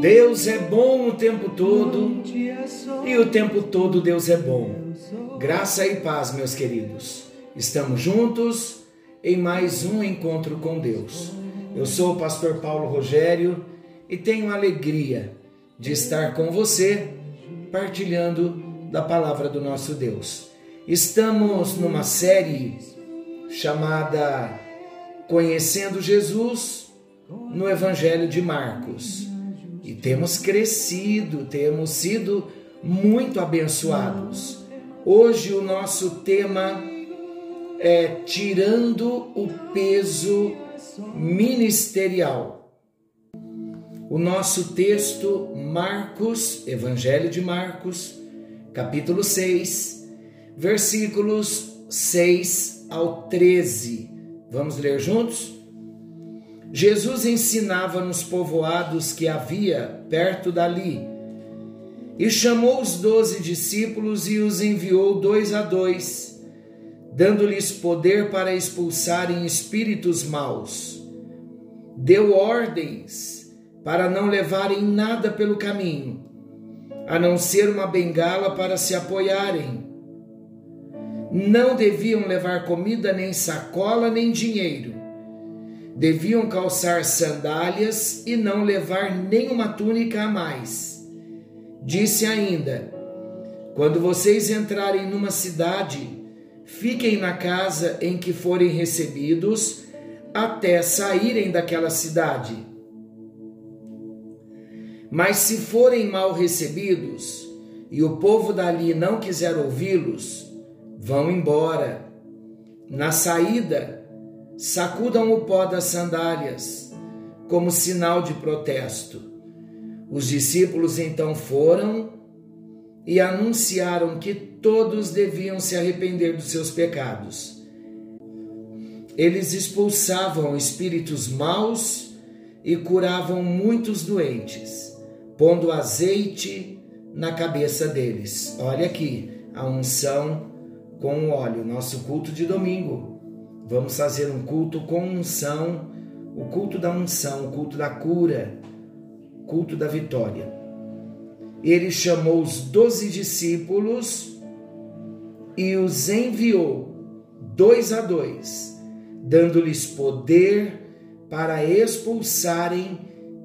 Deus é bom o tempo todo e o tempo todo Deus é bom. Graça e paz, meus queridos. Estamos juntos em mais um encontro com Deus. Eu sou o pastor Paulo Rogério e tenho a alegria de estar com você partilhando da palavra do nosso Deus. Estamos numa série chamada Conhecendo Jesus no Evangelho de Marcos. E temos crescido, temos sido muito abençoados. Hoje o nosso tema é tirando o peso ministerial. O nosso texto, Marcos, Evangelho de Marcos, capítulo 6, versículos 6 ao 13. Vamos ler juntos? Jesus ensinava nos povoados que havia perto dali e chamou os doze discípulos e os enviou dois a dois, dando-lhes poder para expulsarem espíritos maus. Deu ordens para não levarem nada pelo caminho, a não ser uma bengala para se apoiarem. Não deviam levar comida, nem sacola, nem dinheiro. Deviam calçar sandálias e não levar nenhuma túnica a mais. Disse ainda: Quando vocês entrarem numa cidade, fiquem na casa em que forem recebidos até saírem daquela cidade. Mas se forem mal recebidos e o povo dali não quiser ouvi-los, vão embora. Na saída, sacudam o pó das sandálias, como sinal de protesto. Os discípulos então foram e anunciaram que todos deviam se arrepender dos seus pecados. Eles expulsavam espíritos maus e curavam muitos doentes, pondo azeite na cabeça deles. Olha aqui, a unção com o óleo, nosso culto de domingo. Vamos fazer um culto com unção, o culto da unção, o culto da cura, o culto da vitória. Ele chamou os doze discípulos e os enviou, dois a dois, dando-lhes poder para expulsarem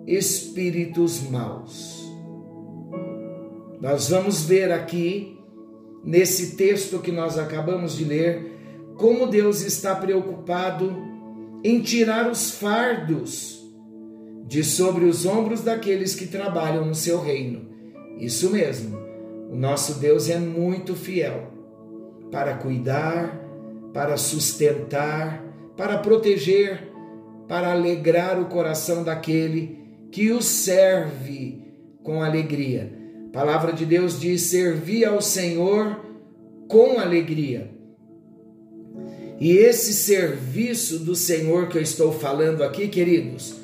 espíritos maus. Nós vamos ver aqui, nesse texto que nós acabamos de ler, como Deus está preocupado em tirar os fardos de sobre os ombros daqueles que trabalham no seu reino. Isso mesmo, o nosso Deus é muito fiel para cuidar, para sustentar, para proteger, para alegrar o coração daquele que o serve com alegria. A palavra de Deus diz: servir ao Senhor com alegria. E esse serviço do Senhor que eu estou falando aqui, queridos,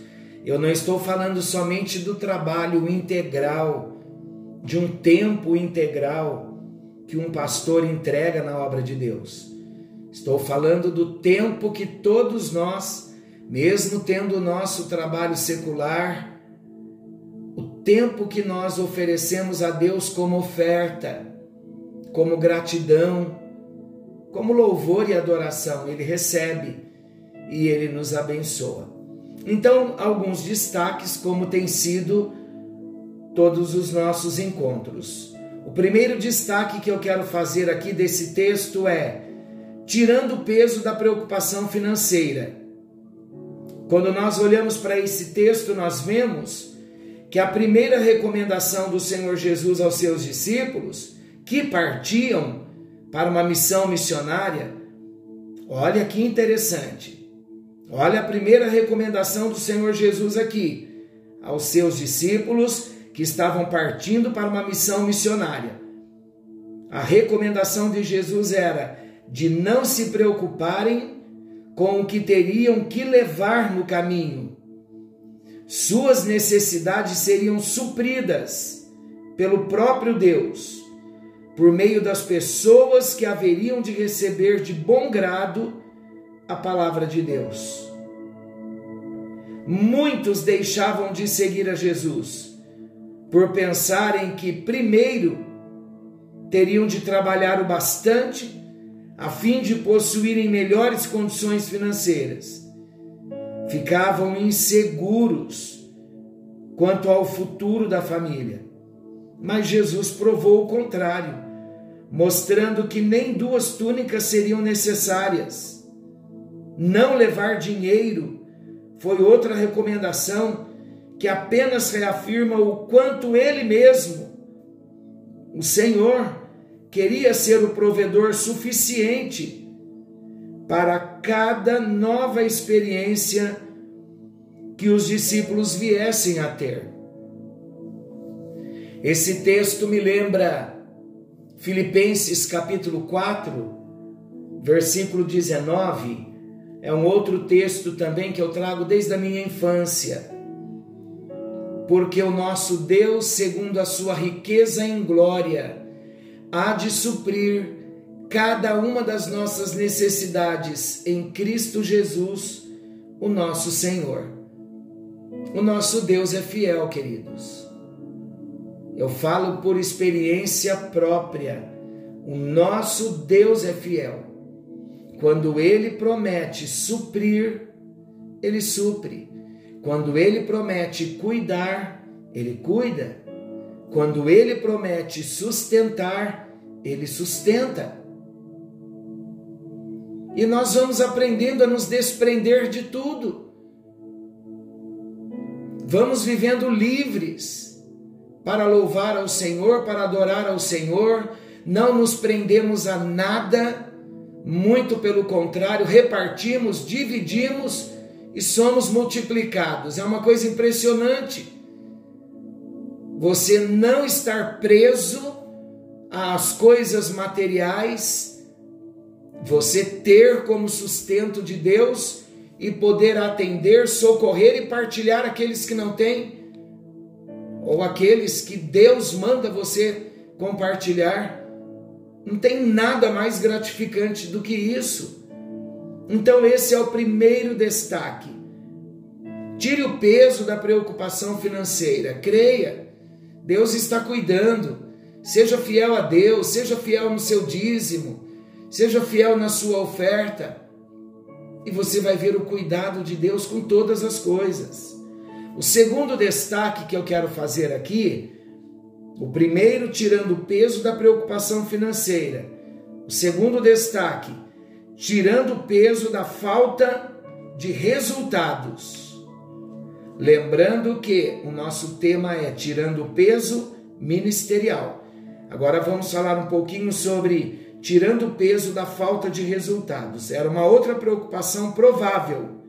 eu não estou falando somente do trabalho integral, de um tempo integral que um pastor entrega na obra de Deus. Estou falando do tempo que todos nós, mesmo tendo o nosso trabalho secular, o tempo que nós oferecemos a Deus como oferta, como gratidão, como louvor e adoração, ele recebe e ele nos abençoa. Então, alguns destaques, como tem sido todos os nossos encontros. O primeiro destaque que eu quero fazer aqui desse texto é: tirando o peso da preocupação financeira. Quando nós olhamos para esse texto, nós vemos que a primeira recomendação do Senhor Jesus aos seus discípulos, que partiam para uma missão missionária, olha que interessante. Olha a primeira recomendação do Senhor Jesus aqui. aos seus discípulos que estavam partindo para uma missão missionária. A recomendação de Jesus era de não se preocuparem com o que teriam que levar no caminho. Suas necessidades seriam supridas pelo próprio Deus, por meio das pessoas que haveriam de receber de bom grado a palavra de Deus. Muitos deixavam de seguir a Jesus por pensarem que primeiro teriam de trabalhar o bastante a fim de possuírem melhores condições financeiras. Ficavam inseguros quanto ao futuro da família. Mas Jesus provou o contrário, mostrando que nem duas túnicas seriam necessárias. Não levar dinheiro foi outra recomendação que apenas reafirma o quanto ele mesmo, o Senhor, queria ser o provedor suficiente para cada nova experiência que os discípulos viessem a ter. Esse texto me lembra Filipenses capítulo 4, versículo 19. É um outro texto também que eu trago desde a minha infância. Porque o nosso Deus, segundo a sua riqueza em glória, há de suprir cada uma das nossas necessidades em Cristo Jesus, o nosso Senhor. O nosso Deus é fiel, queridos. Eu falo por experiência própria. O nosso Deus é fiel. Quando ele promete suprir, ele supre. Quando ele promete cuidar, ele cuida. Quando ele promete sustentar, ele sustenta. E nós vamos aprendendo a nos desprender de tudo. Vamos vivendo livres para louvar ao Senhor, para adorar ao Senhor, não nos prendemos a nada, muito pelo contrário, repartimos, dividimos e somos multiplicados. É uma coisa impressionante. Você não estar preso às coisas materiais, você ter como sustento de Deus e poder atender, socorrer e partilhar aqueles que não têm, ou aqueles que Deus manda você compartilhar. Não tem nada mais gratificante do que isso. Então, esse é o primeiro destaque. Tire o peso da preocupação financeira, creia Deus está cuidando. Seja fiel a Deus, seja fiel no seu dízimo, seja fiel na sua oferta. E você vai ver o cuidado de Deus com todas as coisas. O segundo destaque que eu quero fazer aqui, o primeiro tirando o peso da preocupação financeira. O segundo destaque, tirando o peso da falta de resultados. Lembrando que o nosso tema é tirando o peso ministerial. Agora vamos falar um pouquinho sobre tirando o peso da falta de resultados. Era uma outra preocupação provável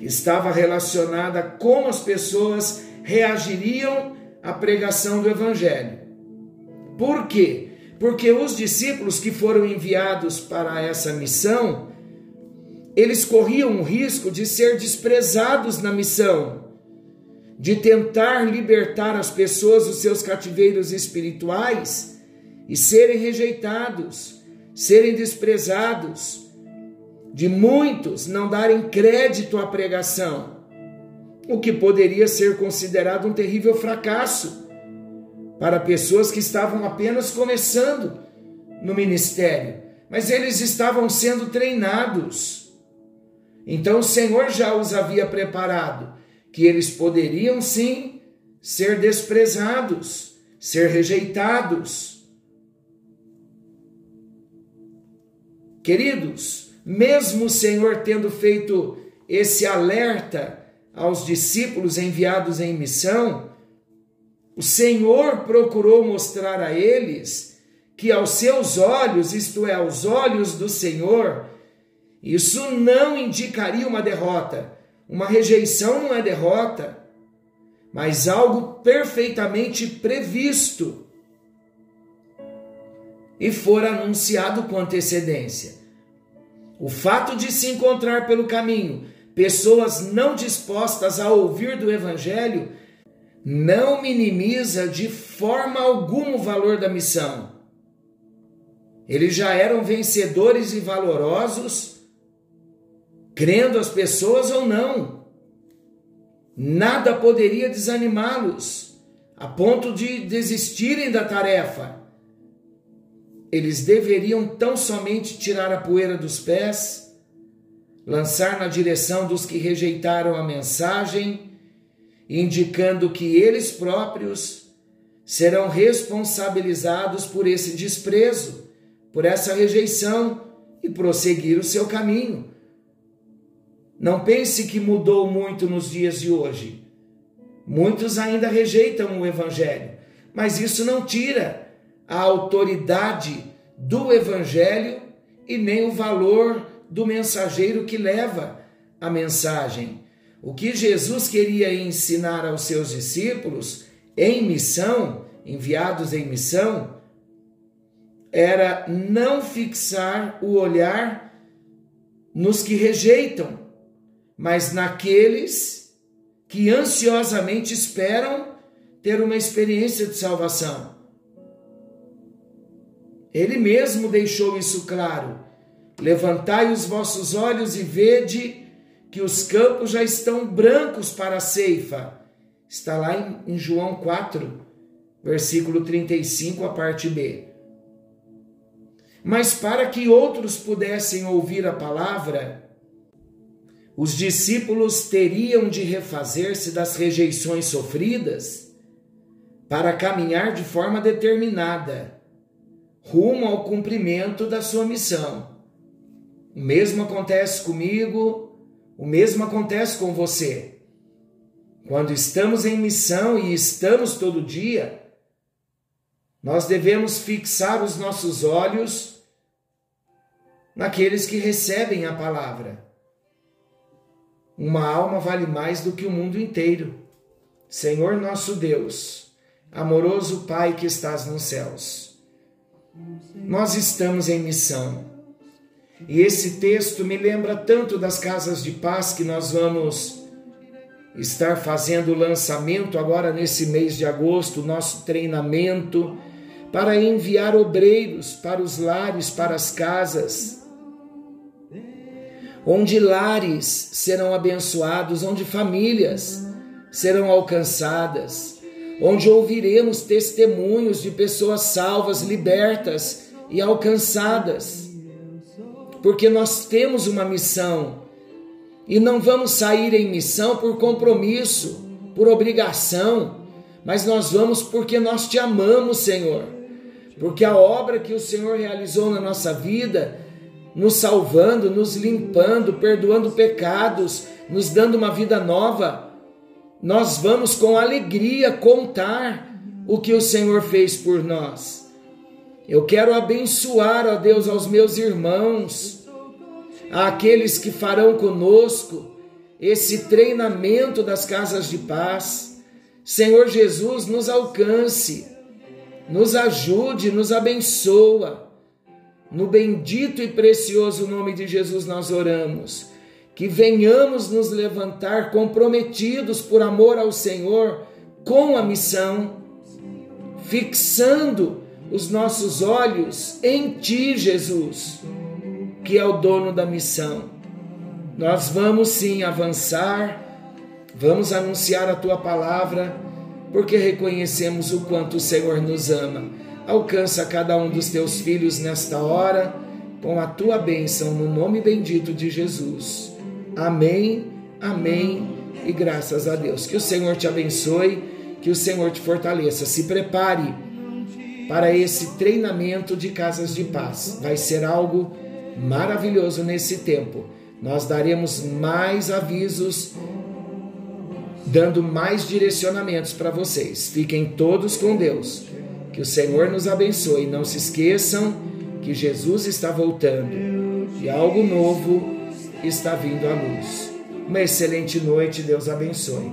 estava relacionada a como as pessoas reagiriam à pregação do evangelho. Por quê? Porque os discípulos que foram enviados para essa missão eles corriam o risco de ser desprezados na missão, de tentar libertar as pessoas dos seus cativeiros espirituais e serem rejeitados, serem desprezados, de muitos não darem crédito à pregação, o que poderia ser considerado um terrível fracasso para pessoas que estavam apenas começando no ministério, mas eles estavam sendo treinados então o Senhor já os havia preparado, que eles poderiam sim ser desprezados, ser rejeitados. Queridos, mesmo o Senhor tendo feito esse alerta aos discípulos enviados em missão, o Senhor procurou mostrar a eles que aos seus olhos, isto é, aos olhos do Senhor, isso não indicaria uma derrota. Uma rejeição não é derrota, mas algo perfeitamente previsto e for anunciado com antecedência. O fato de se encontrar pelo caminho pessoas não dispostas a ouvir do Evangelho não minimiza de forma alguma o valor da missão. Eles já eram vencedores e valorosos, crendo as pessoas ou não. Nada poderia desanimá-los a ponto de desistirem da tarefa. Eles deveriam tão somente tirar a poeira dos pés, lançar na direção dos que rejeitaram a mensagem, indicando que eles próprios serão responsabilizados por esse desprezo, por essa rejeição e prosseguir o seu caminho. Não pense que mudou muito nos dias de hoje. Muitos ainda rejeitam o Evangelho, mas isso não tira a autoridade do Evangelho e nem o valor do mensageiro que leva a mensagem. O que Jesus queria ensinar aos seus discípulos em missão, enviados em missão, era não fixar o olhar nos que rejeitam, mas naqueles que ansiosamente esperam ter uma experiência de salvação. Ele mesmo deixou isso claro. Levantai os vossos olhos e vede que os campos já estão brancos para a ceifa. Está lá em, João 4, versículo 35, a parte B. Mas para que outros pudessem ouvir a palavra, os discípulos teriam de refazer-se das rejeições sofridas para caminhar de forma determinada rumo ao cumprimento da sua missão. O mesmo acontece comigo, o mesmo acontece com você. Quando estamos em missão e estamos todo dia, nós devemos fixar os nossos olhos naqueles que recebem a palavra. Uma alma vale mais do que o mundo inteiro. Senhor nosso Deus, amoroso Pai que estás nos céus nós estamos em missão. E esse texto me lembra tanto das casas de paz que nós vamos estar fazendo o lançamento agora nesse mês de agosto, nosso treinamento para enviar obreiros para os lares, para as casas, onde lares serão abençoados, onde famílias serão alcançadas onde ouviremos testemunhos de pessoas salvas, libertas e alcançadas. Porque nós temos uma missão e não vamos sair em missão por compromisso, por obrigação, mas nós vamos porque nós te amamos, Senhor. Porque a obra que o Senhor realizou na nossa vida, nos salvando, nos limpando, perdoando pecados, nos dando uma vida nova, nós vamos com alegria contar o que o Senhor fez por nós. Eu quero abençoar, ó Deus, aos meus irmãos, àqueles que farão conosco esse treinamento das casas de paz. Senhor Jesus, nos alcance, nos ajude, nos abençoa. No bendito e precioso nome de Jesus nós oramos que venhamos nos levantar comprometidos por amor ao Senhor com a missão, fixando os nossos olhos em Ti, Jesus, que é o dono da missão. Nós vamos sim avançar, vamos anunciar a Tua palavra, porque reconhecemos o quanto o Senhor nos ama. Alcança cada um dos Teus filhos nesta hora com a Tua bênção, no nome bendito de Jesus. Amém, amém e graças a Deus. Que o Senhor te abençoe, que o Senhor te fortaleça. Se prepare para esse treinamento de casas de paz. Vai ser algo maravilhoso nesse tempo. Nós daremos mais avisos, dando mais direcionamentos para vocês. Fiquem todos com Deus. Que o Senhor nos abençoe. Não se esqueçam que Jesus está voltando e algo novo está vindo à luz. Uma excelente noite, Deus abençoe.